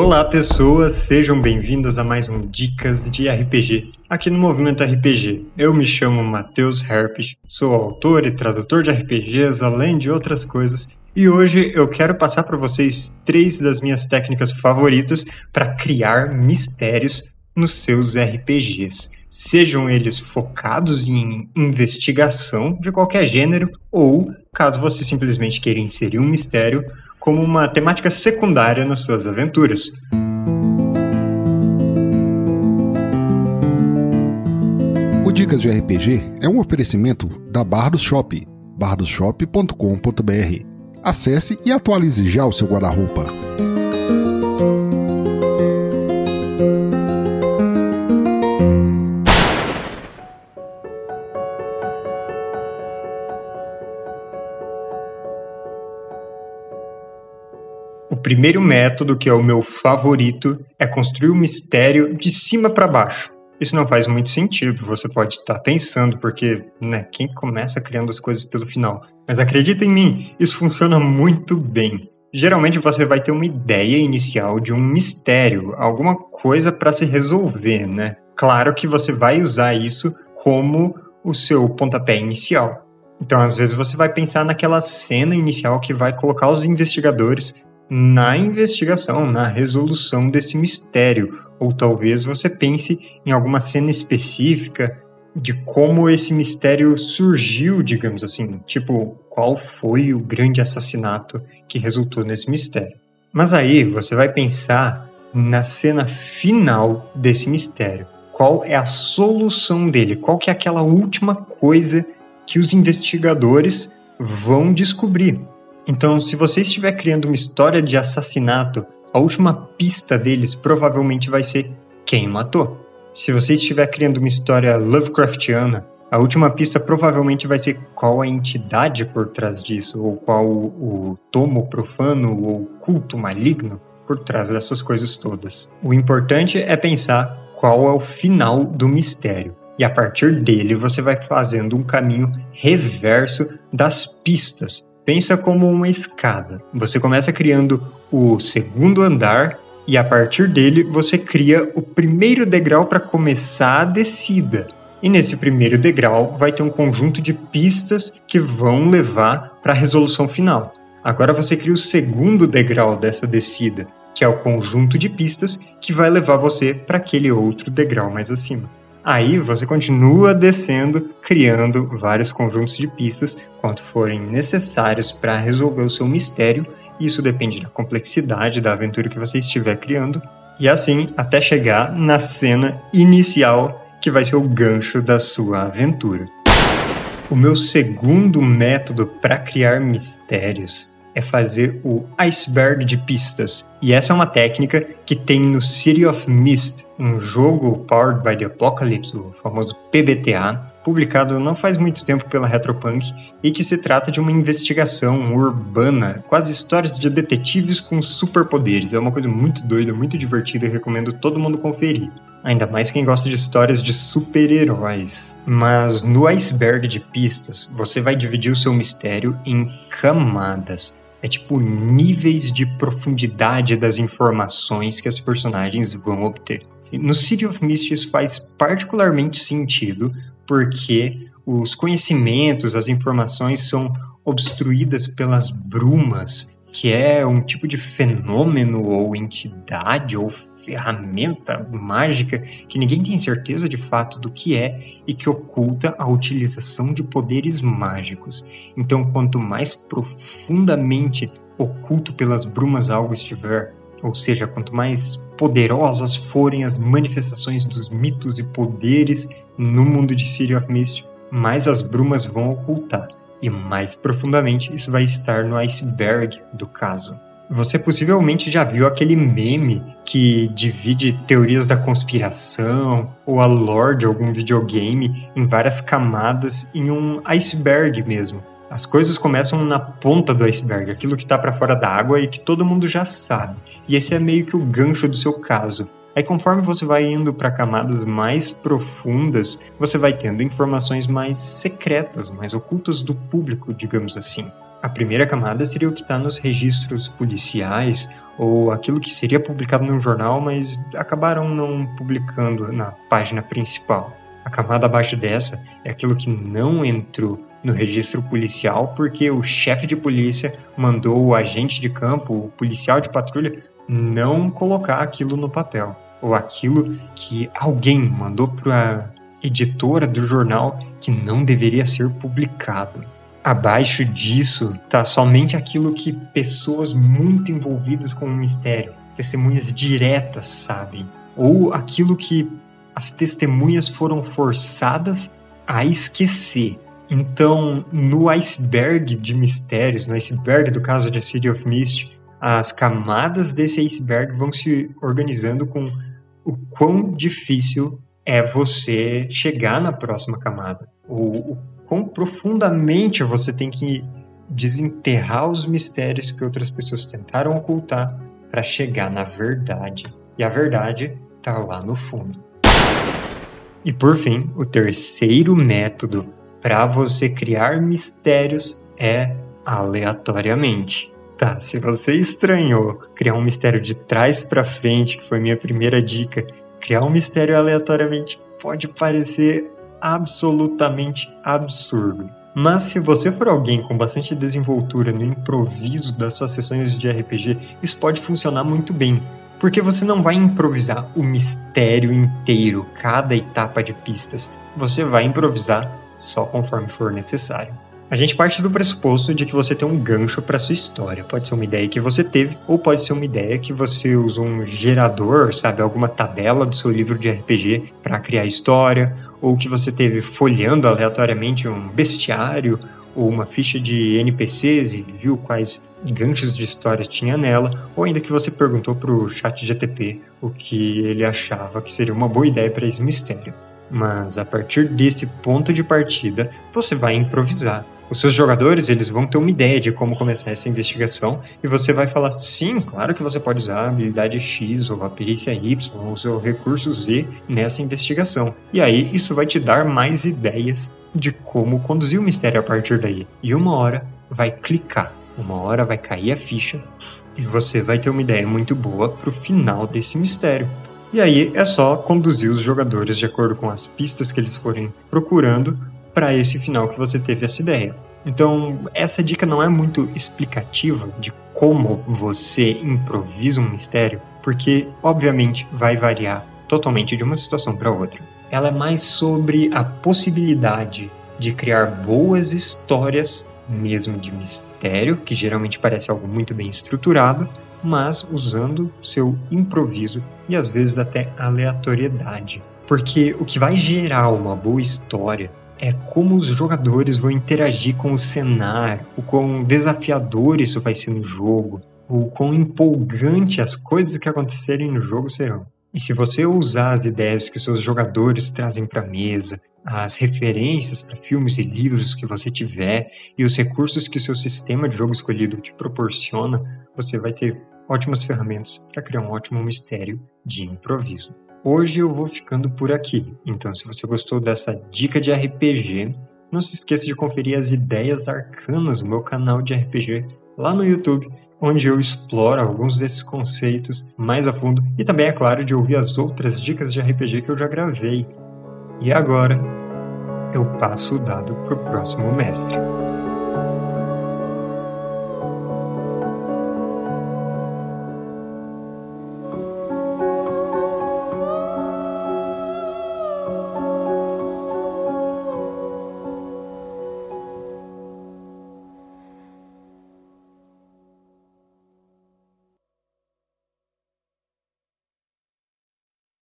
Olá pessoas, sejam bem-vindas a mais um Dicas de RPG aqui no Movimento RPG. Eu me chamo Matheus Herpes, sou autor e tradutor de RPGs, além de outras coisas, e hoje eu quero passar para vocês três das minhas técnicas favoritas para criar mistérios nos seus RPGs. Sejam eles focados em investigação de qualquer gênero, ou caso você simplesmente queira inserir um mistério como uma temática secundária nas suas aventuras. O Dicas de RPG é um oferecimento da Bardos Shop, bardosshop.com.br. Acesse e atualize já o seu guarda-roupa. Primeiro método, que é o meu favorito, é construir o mistério de cima para baixo. Isso não faz muito sentido, você pode estar pensando, porque né, quem começa criando as coisas pelo final? Mas acredita em mim, isso funciona muito bem. Geralmente você vai ter uma ideia inicial de um mistério, alguma coisa para se resolver, né? Claro que você vai usar isso como o seu pontapé inicial. Então, às vezes, você vai pensar naquela cena inicial que vai colocar os investigadores na investigação, na resolução desse mistério. Ou talvez você pense em alguma cena específica de como esse mistério surgiu, digamos assim. Tipo, qual foi o grande assassinato que resultou nesse mistério. Mas aí você vai pensar na cena final desse mistério. Qual é a solução dele? Qual que é aquela última coisa que os investigadores vão descobrir? Então, se você estiver criando uma história de assassinato, a última pista deles provavelmente vai ser quem matou. Se você estiver criando uma história Lovecraftiana, a última pista provavelmente vai ser qual a entidade por trás disso, ou qual o, tomo profano ou culto maligno por trás dessas coisas todas. O importante é pensar qual é o final do mistério. E a partir dele você vai fazendo um caminho reverso das pistas Pensa como uma escada. Você começa criando o segundo andar e a partir dele você cria o primeiro degrau para começar a descida. E nesse primeiro degrau vai ter um conjunto de pistas que vão levar para a resolução final. Agora você cria o segundo degrau dessa descida, que é o conjunto de pistas que vai levar você para aquele outro degrau mais acima. Aí você continua descendo, criando vários conjuntos de pistas quanto forem necessários para resolver o seu mistério. Isso depende da complexidade da aventura que você estiver criando. E assim até chegar na cena inicial, que vai ser o gancho da sua aventura. O meu segundo método para criar mistérios é fazer o iceberg de pistas. E essa é uma técnica que tem no City of Mist, um jogo powered by the Apocalypse, o famoso PBTA, publicado não faz muito tempo pela Retropunk e que se trata de uma investigação urbana, quase histórias de detetives com superpoderes. É uma coisa muito doida, muito divertida e recomendo todo mundo conferir. Ainda mais quem gosta de histórias de super-heróis. Mas no iceberg de pistas, você vai dividir o seu mistério em camadas. É tipo níveis de profundidade das informações que os personagens vão obter. No City of Mist isso faz particularmente sentido porque os conhecimentos, as informações são obstruídas pelas brumas, que é um tipo de fenômeno ou entidade ou ferramenta mágica que ninguém tem certeza de fato do que é e que oculta a utilização de poderes mágicos. Então, quanto mais profundamente oculto pelas brumas algo estiver, ou seja, quanto mais poderosas forem as manifestações dos mitos e poderes no mundo de City of Mist, mais as brumas vão ocultar. E mais profundamente isso vai estar no iceberg do caso. Você possivelmente já viu aquele meme que divide teorias da conspiração ou a lore de algum videogame em várias camadas em um iceberg mesmo. As coisas começam na ponta do iceberg, aquilo que está para fora da água e que todo mundo já sabe. E esse é meio que o gancho do seu caso. Aí conforme você vai indo para camadas mais profundas, você vai tendo informações mais secretas, mais ocultas do público, digamos assim. A primeira camada seria o que está nos registros policiais ou aquilo que seria publicado no jornal, mas acabaram não publicando na página principal. A camada abaixo dessa é aquilo que não entrou no registro policial porque o chefe de polícia mandou o agente de campo, o policial de patrulha, não colocar aquilo no papel. Ou aquilo que alguém mandou para a editora do jornal que não deveria ser publicado. Abaixo disso está somente aquilo que pessoas muito envolvidas com o mistério, testemunhas diretas, sabem. Ou aquilo que as testemunhas foram forçadas a esquecer. Então, no iceberg de mistérios, no iceberg do caso de City of Mist, as camadas desse iceberg vão se organizando com o quão difícil é você chegar na próxima camada. O, o quão profundamente você tem que desenterrar os mistérios que outras pessoas tentaram ocultar para chegar na verdade. E a verdade está lá no fundo. E por fim, o terceiro método para você criar mistérios é aleatoriamente. Tá, se você estranhou criar um mistério de trás para frente, que foi minha primeira dica, criar um mistério aleatoriamente pode parecer absolutamente absurdo. Mas se você for alguém com bastante desenvoltura no improviso das suas sessões de RPG, isso pode funcionar muito bem, porque você não vai improvisar o mistério inteiro, cada etapa de pistas. Você vai improvisar só conforme for necessário. A gente parte do pressuposto de que você tem um gancho para sua história. Pode ser uma ideia que você teve, ou pode ser uma ideia que você usa um gerador, sabe, alguma tabela do seu livro de RPG para criar história, ou que você teve folheando aleatoriamente um bestiário ou uma ficha de NPCs e viu quais ganchos de história tinha nela, ou ainda que você perguntou para o chat GTP o que ele achava que seria uma boa ideia para esse mistério. Mas a partir desse ponto de partida, você vai improvisar os seus jogadores eles vão ter uma ideia de como começar essa investigação e você vai falar sim, claro que você pode usar a habilidade X ou a perícia Y ou o seu recurso Z nessa investigação. E aí isso vai te dar mais ideias de como conduzir o mistério a partir daí. E uma hora vai clicar, uma hora vai cair a ficha e você vai ter uma ideia muito boa para o final desse mistério. E aí é só conduzir os jogadores de acordo com as pistas que eles forem procurando para esse final que você teve essa ideia. Então, essa dica não é muito explicativa de como você improvisa um mistério, porque obviamente vai variar totalmente de uma situação para outra. Ela é mais sobre a possibilidade de criar boas histórias, mesmo de mistério, que geralmente parece algo muito bem estruturado, mas usando seu improviso e às vezes até aleatoriedade. Porque o que vai gerar uma boa história é como os jogadores vão interagir com o cenário, o quão desafiador isso vai ser no jogo, o quão empolgante as coisas que acontecerem no jogo serão. E se você usar as ideias que seus jogadores trazem para a mesa, as referências para filmes e livros que você tiver e os recursos que seu sistema de jogo escolhido te proporciona, você vai ter ótimas ferramentas para criar um ótimo mistério de improviso. Hoje eu vou ficando por aqui. Então, se você gostou dessa dica de RPG, não se esqueça de conferir as ideias arcanas no meu canal de RPG lá no YouTube, onde eu exploro alguns desses conceitos mais a fundo e também, é claro, de ouvir as outras dicas de RPG que eu já gravei. E agora, eu passo o dado para o próximo mestre.